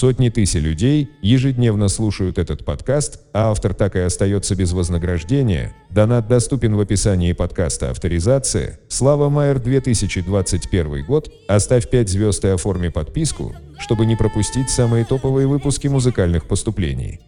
Сотни тысяч людей ежедневно слушают этот подкаст, а автор так и остается без вознаграждения. Донат доступен в описании подкаста «Авторизация». Слава Майер 2021 год. Оставь 5 звезд и оформи подписку, чтобы не пропустить самые топовые выпуски музыкальных поступлений.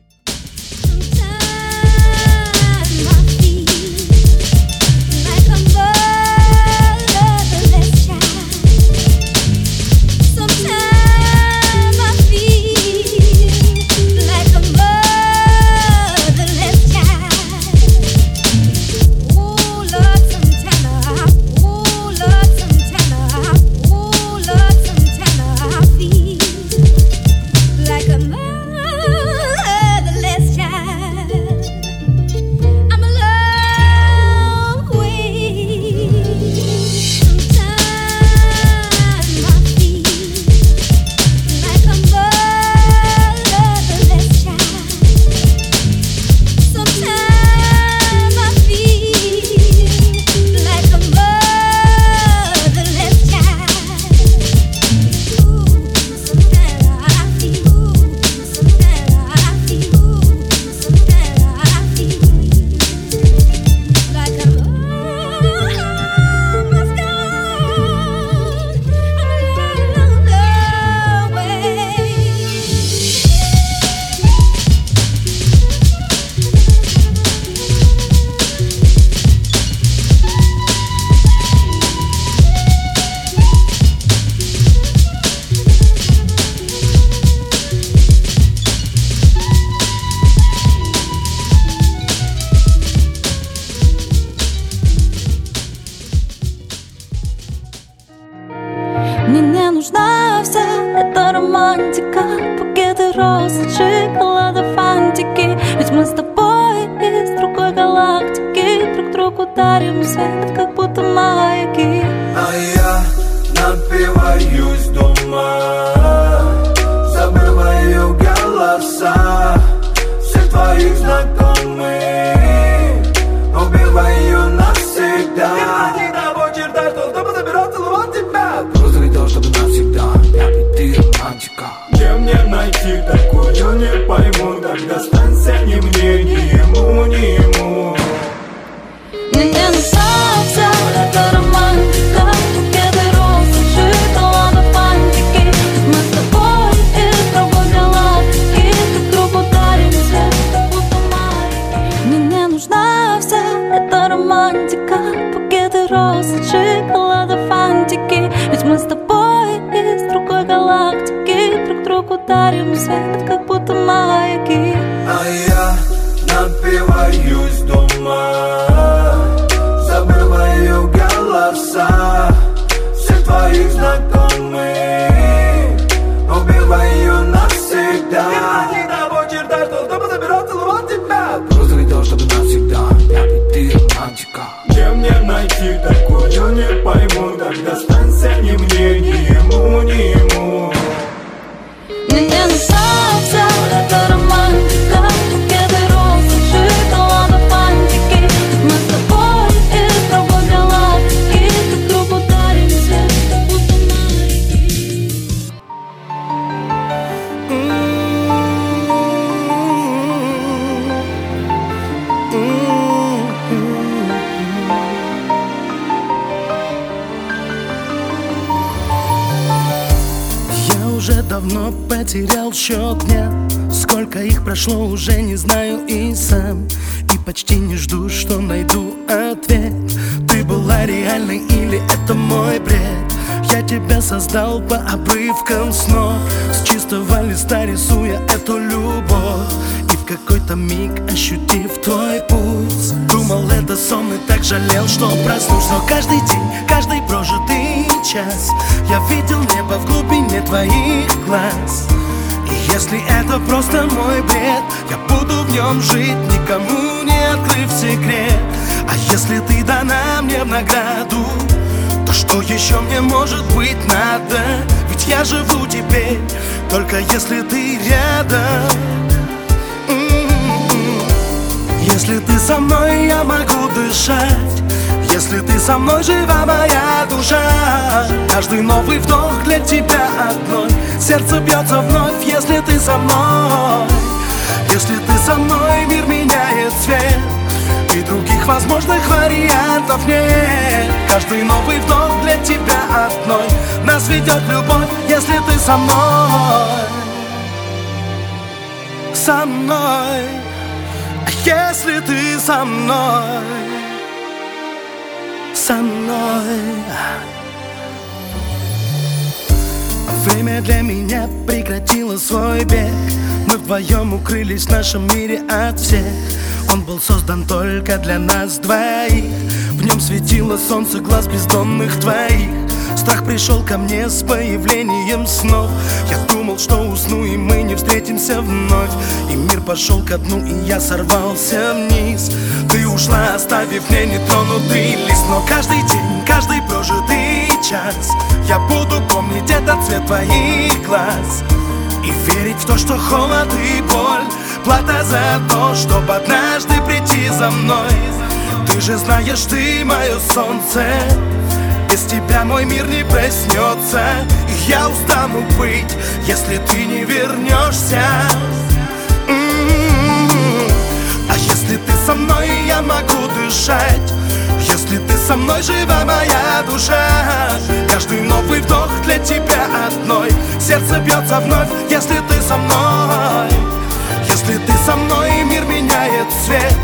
Каждый новый вдох для тебя одной. Сердце бьется вновь, если ты со мной. Если ты со мной, мир меняет цвет. И других возможных вариантов нет. Каждый новый вдох для тебя одной. Нас ведет любовь, если ты со мной. Со мной. А если ты со мной? Со мной. Время для меня прекратило свой бег. Мы вдвоем укрылись в нашем мире от всех. Он был создан только для нас двоих. В нем светило солнце глаз бездомных твоих. Страх пришел ко мне с появлением снов. Я думал, что усну и мы не встретимся вновь. И мир пошел ко дну и я сорвался вниз. Ты ушла, оставив мне нетронутый лист. Но каждый день, каждый прожитый час Я буду помнить этот цвет твоих глаз И верить в то, что холод и боль. Плата за то, чтобы однажды прийти за мной. Ты же знаешь, ты мое солнце. Без тебя мой мир не проснется И я устану быть, если ты не вернешься М-м-м. А если ты со мной, я могу дышать Если ты со мной, жива моя душа. Каждый новый вдох для тебя одной. Сердце бьется вновь, если ты со мной. Если ты со мной, мир меняет цвет.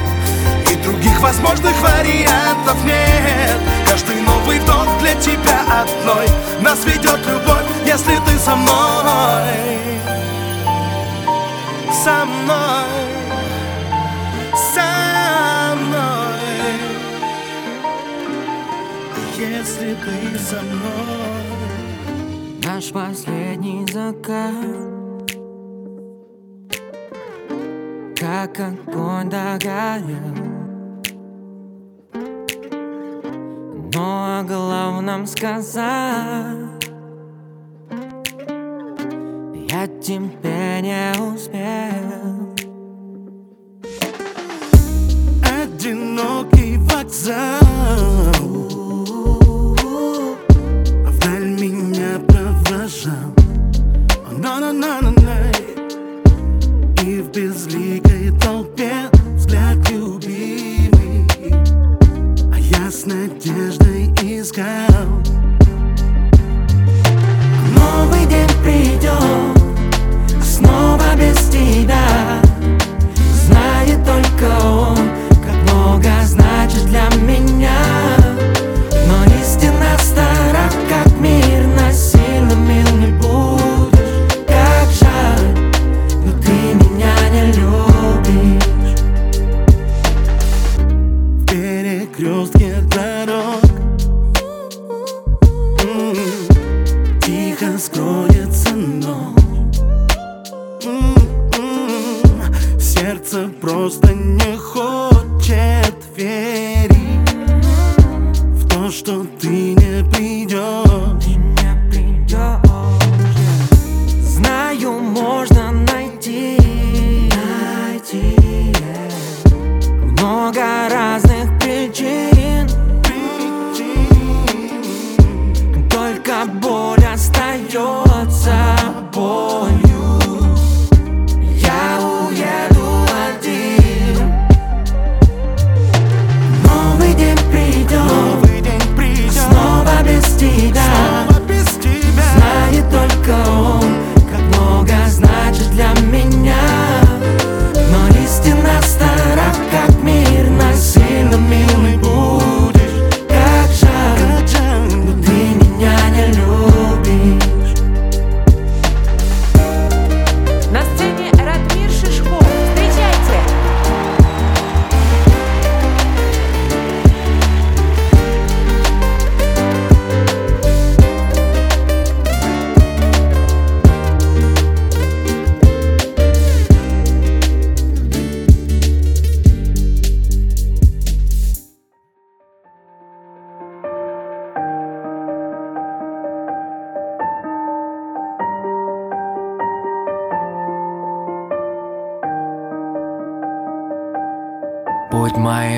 И других возможных вариантов нет. Каждый новый вдох для тебя одной. Нас ведет любовь, если ты со мной. Со мной Если ты со мной. Наш последний закат. Как огонь догорел. Но о главном сказать Я тебе не успел Одинокий вокзал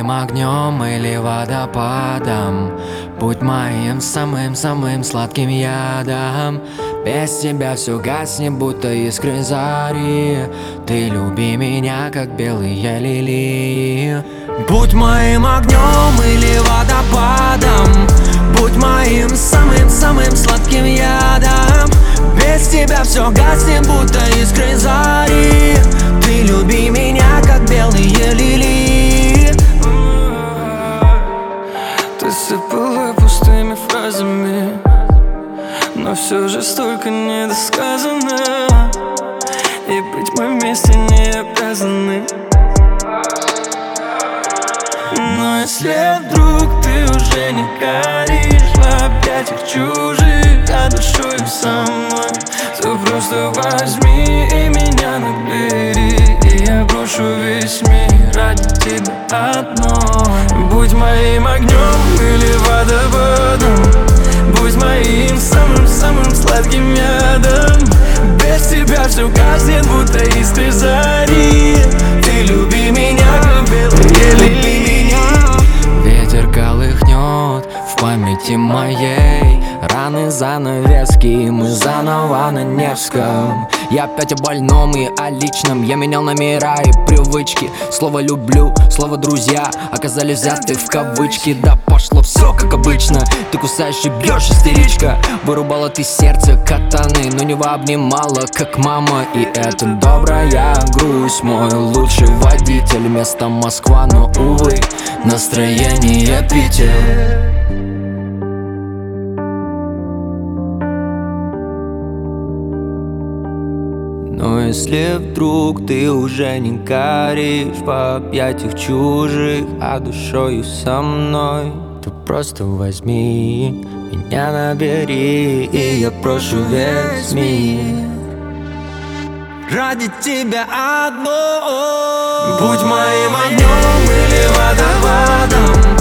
Моим огнем или водопадом. Будь моим самым-самым сладким ядом. Без тебя все гаснет, будто искры зари. Ты люби меня, как белые лилии. Будь моим огнем или водопадом. Будь моим самым-самым сладким ядом. Без тебя все гаснет, будто искры зари. Ты люби меня, как белые лилии Ты сыпала пустыми фразами Но все же столько недосказано И быть мы вместе не обязаны. Но если вдруг ты уже не горишь В объятиях чужих, а душою со То просто возьми и меня набери И я брошу весь мир ради тебя одной Будь моим огнем или водопадом Будь моим самым-самым сладким ядом. Без тебя все гаснет, будто искры зари Ты люби меня, как белые лилии. Ветер колыхнет памяти моей. Раны занавески, мы заново на Невском. Я опять о больном и о личном. Я менял номера и привычки. Слово «люблю», слово «друзья» Оказались взяты в кавычки. Да пошло все как обычно. Ты кусаешь и бьешь, истеричка. Вырубала ты сердце катаны Но не обнимала, как мама. И это добрая грусть. Мой лучший водитель. Место Москва, но, увы Настроение Питер Но если вдруг ты уже не горишь В объятиях чужих, а душою со мной То просто возьми меня набери И я прошу весь мир Ради тебя одной Будь моим огнем или водопадом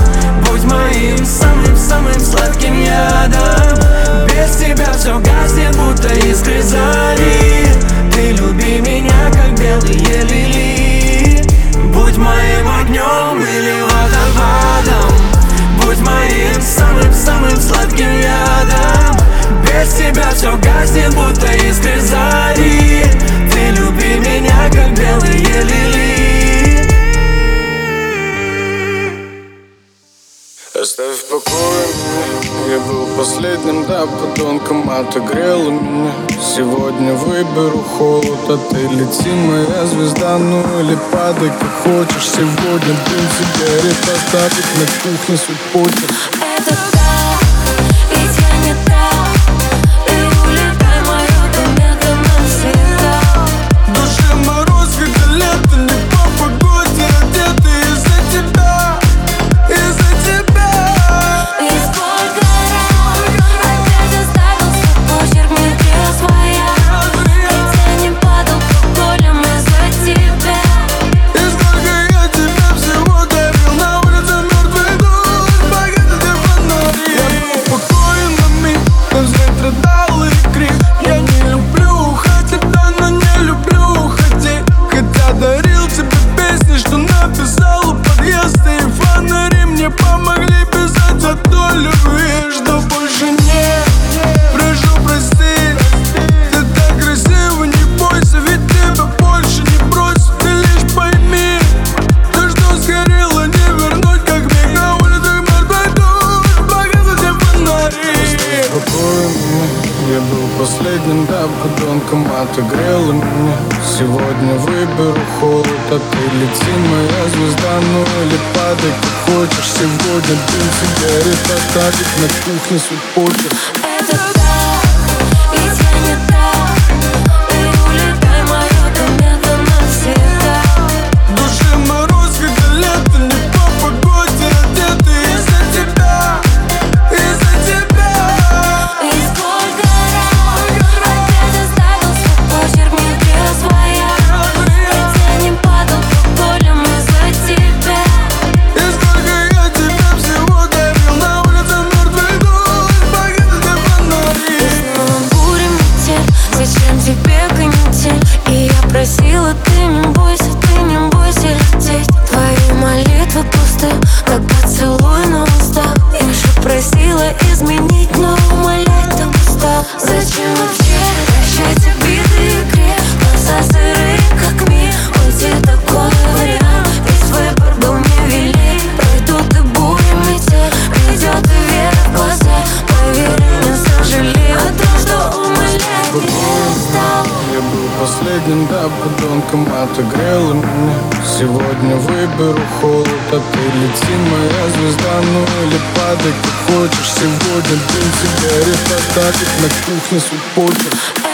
Будь моим самым-самым сладким ядом. Без тебя все гаснет, будто искры зари Ты люби меня, как белые лилии последним, да, подонком Отогрела меня. Сегодня выберу холод А ты лети, моя звезда. Ну или падай, как хочешь. Сегодня дым сигарет Оставить на кухне почерк Это сигарет Оставить на кухне свой почерк Просила, ты не бойся, ты не бойся. Лететь Твои молитвы пусты, Сегодня выберу холод, а ты лети, моя звезда Ну или падай, как хочешь. Сегодня день тебя репортажик на кухне суппортер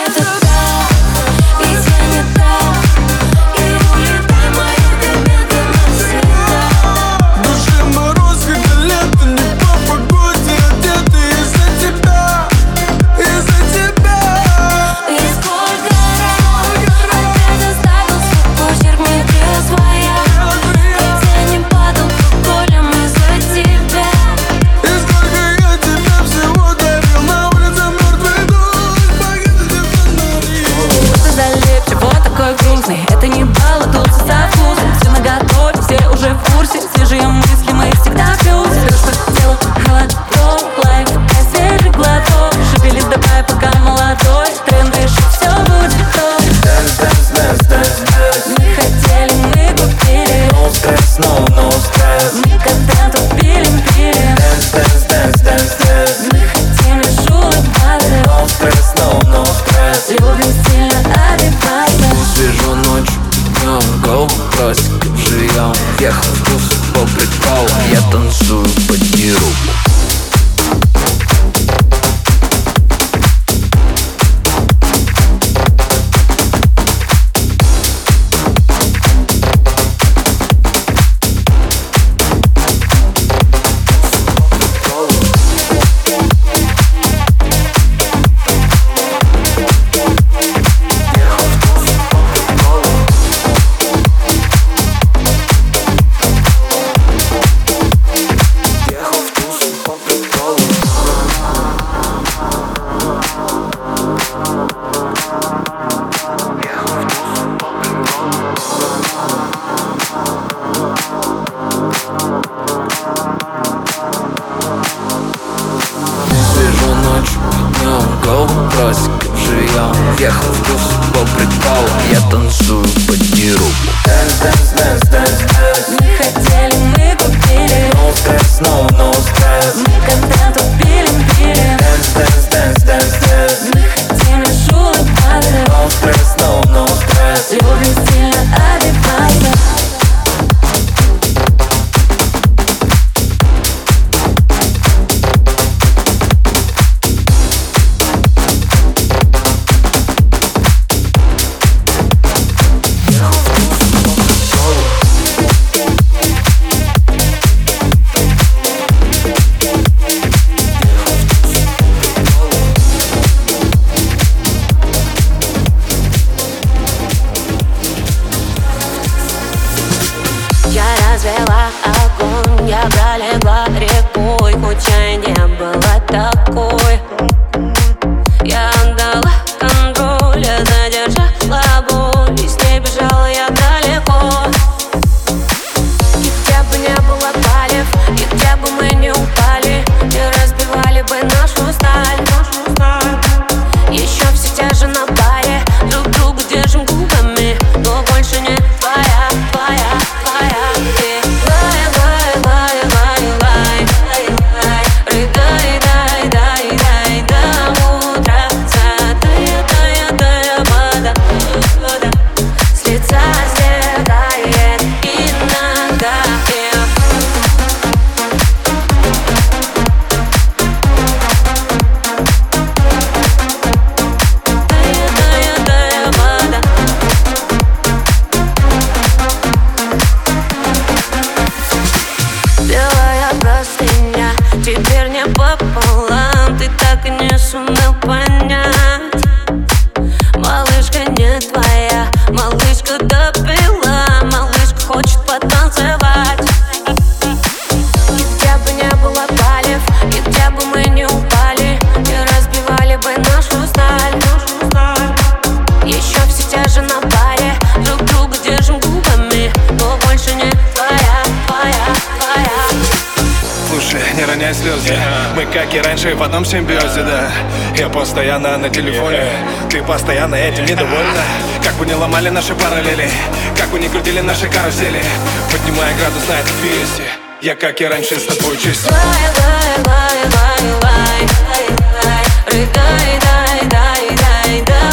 как и раньше, в одном симбиозе, да. Я постоянно на телефоне, ты постоянно этим недовольна. Как бы не ломали наши параллели, как бы не крутили наши карусели. Поднимая градус на этот вирусе, я как и раньше с тобой чист Лай, лай, лай, лай, лай, лай, лай, лай, лай, лай,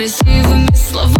красивыми словами.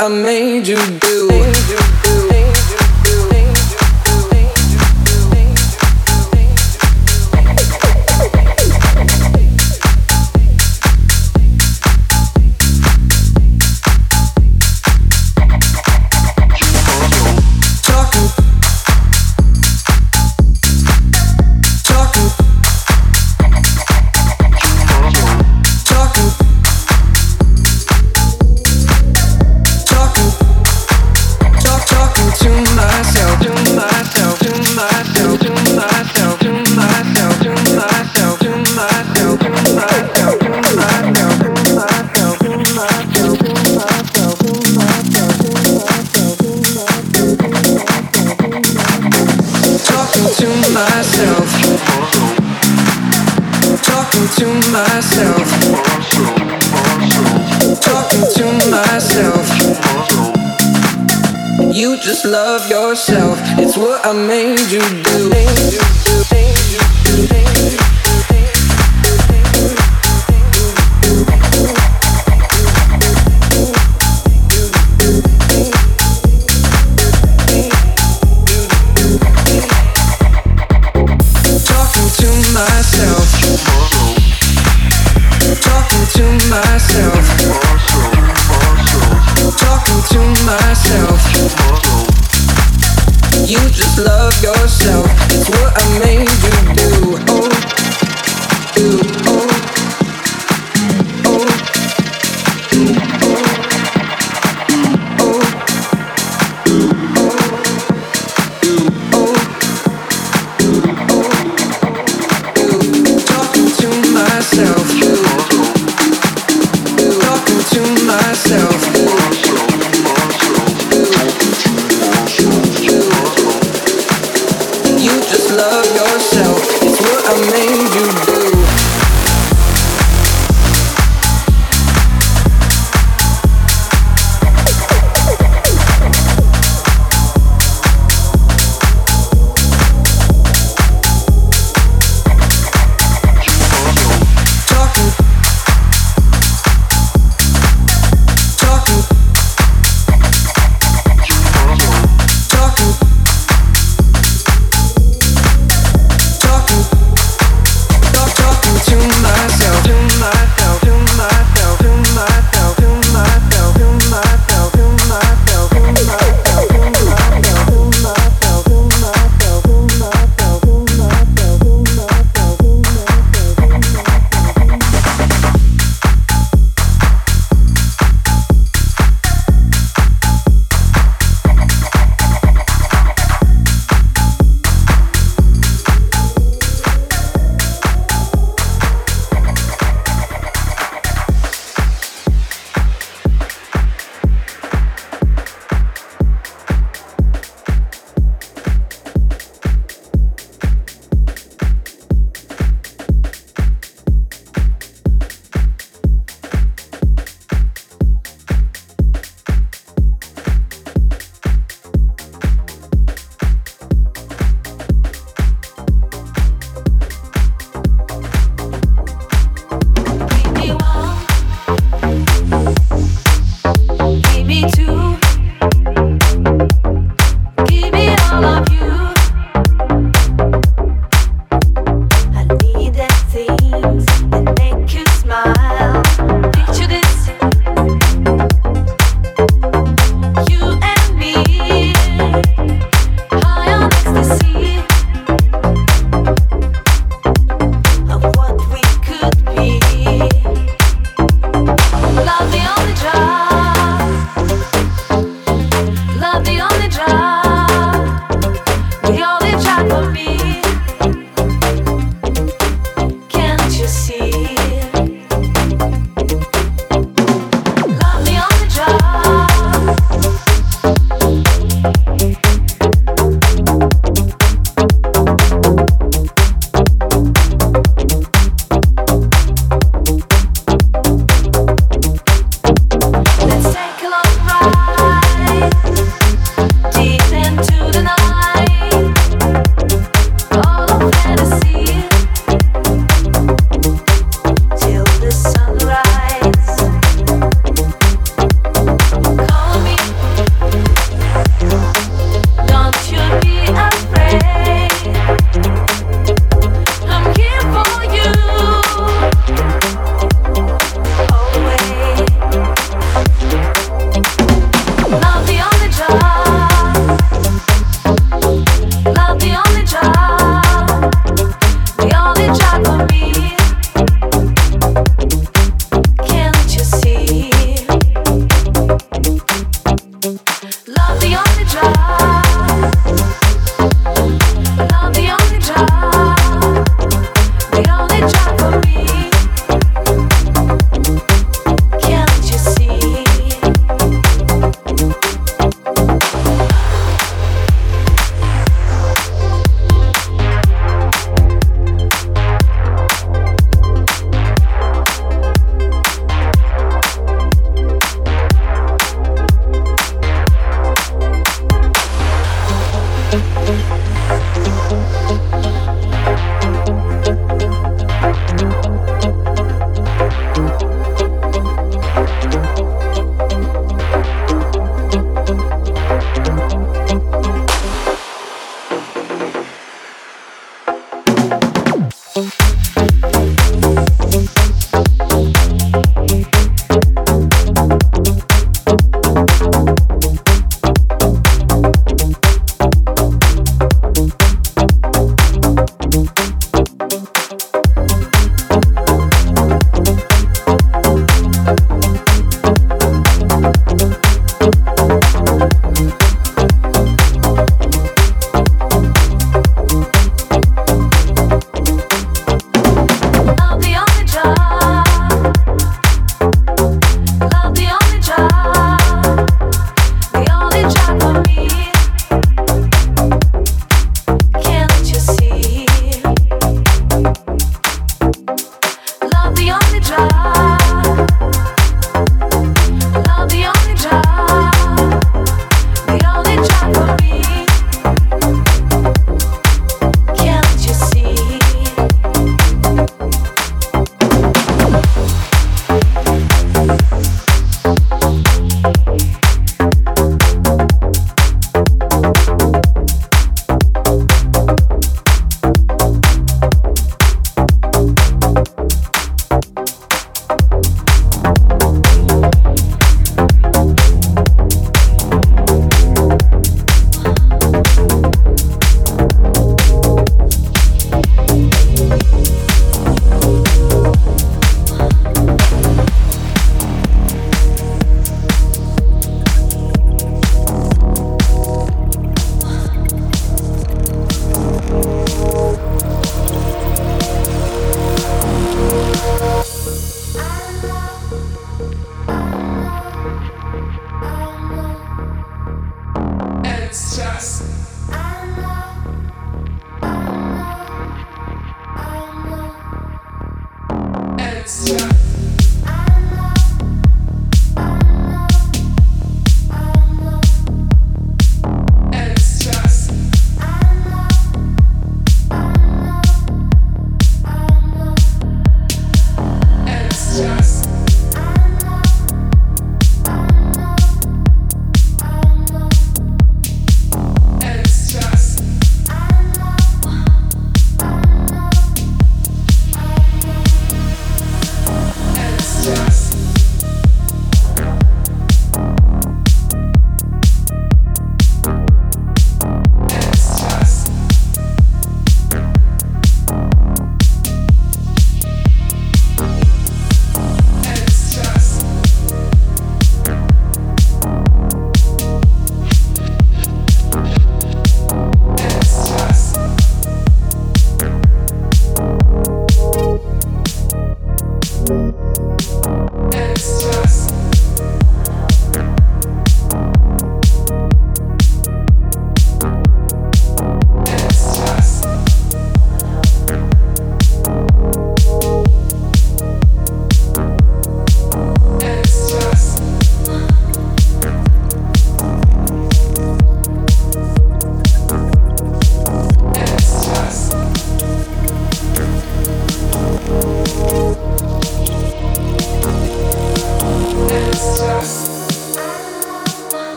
I made you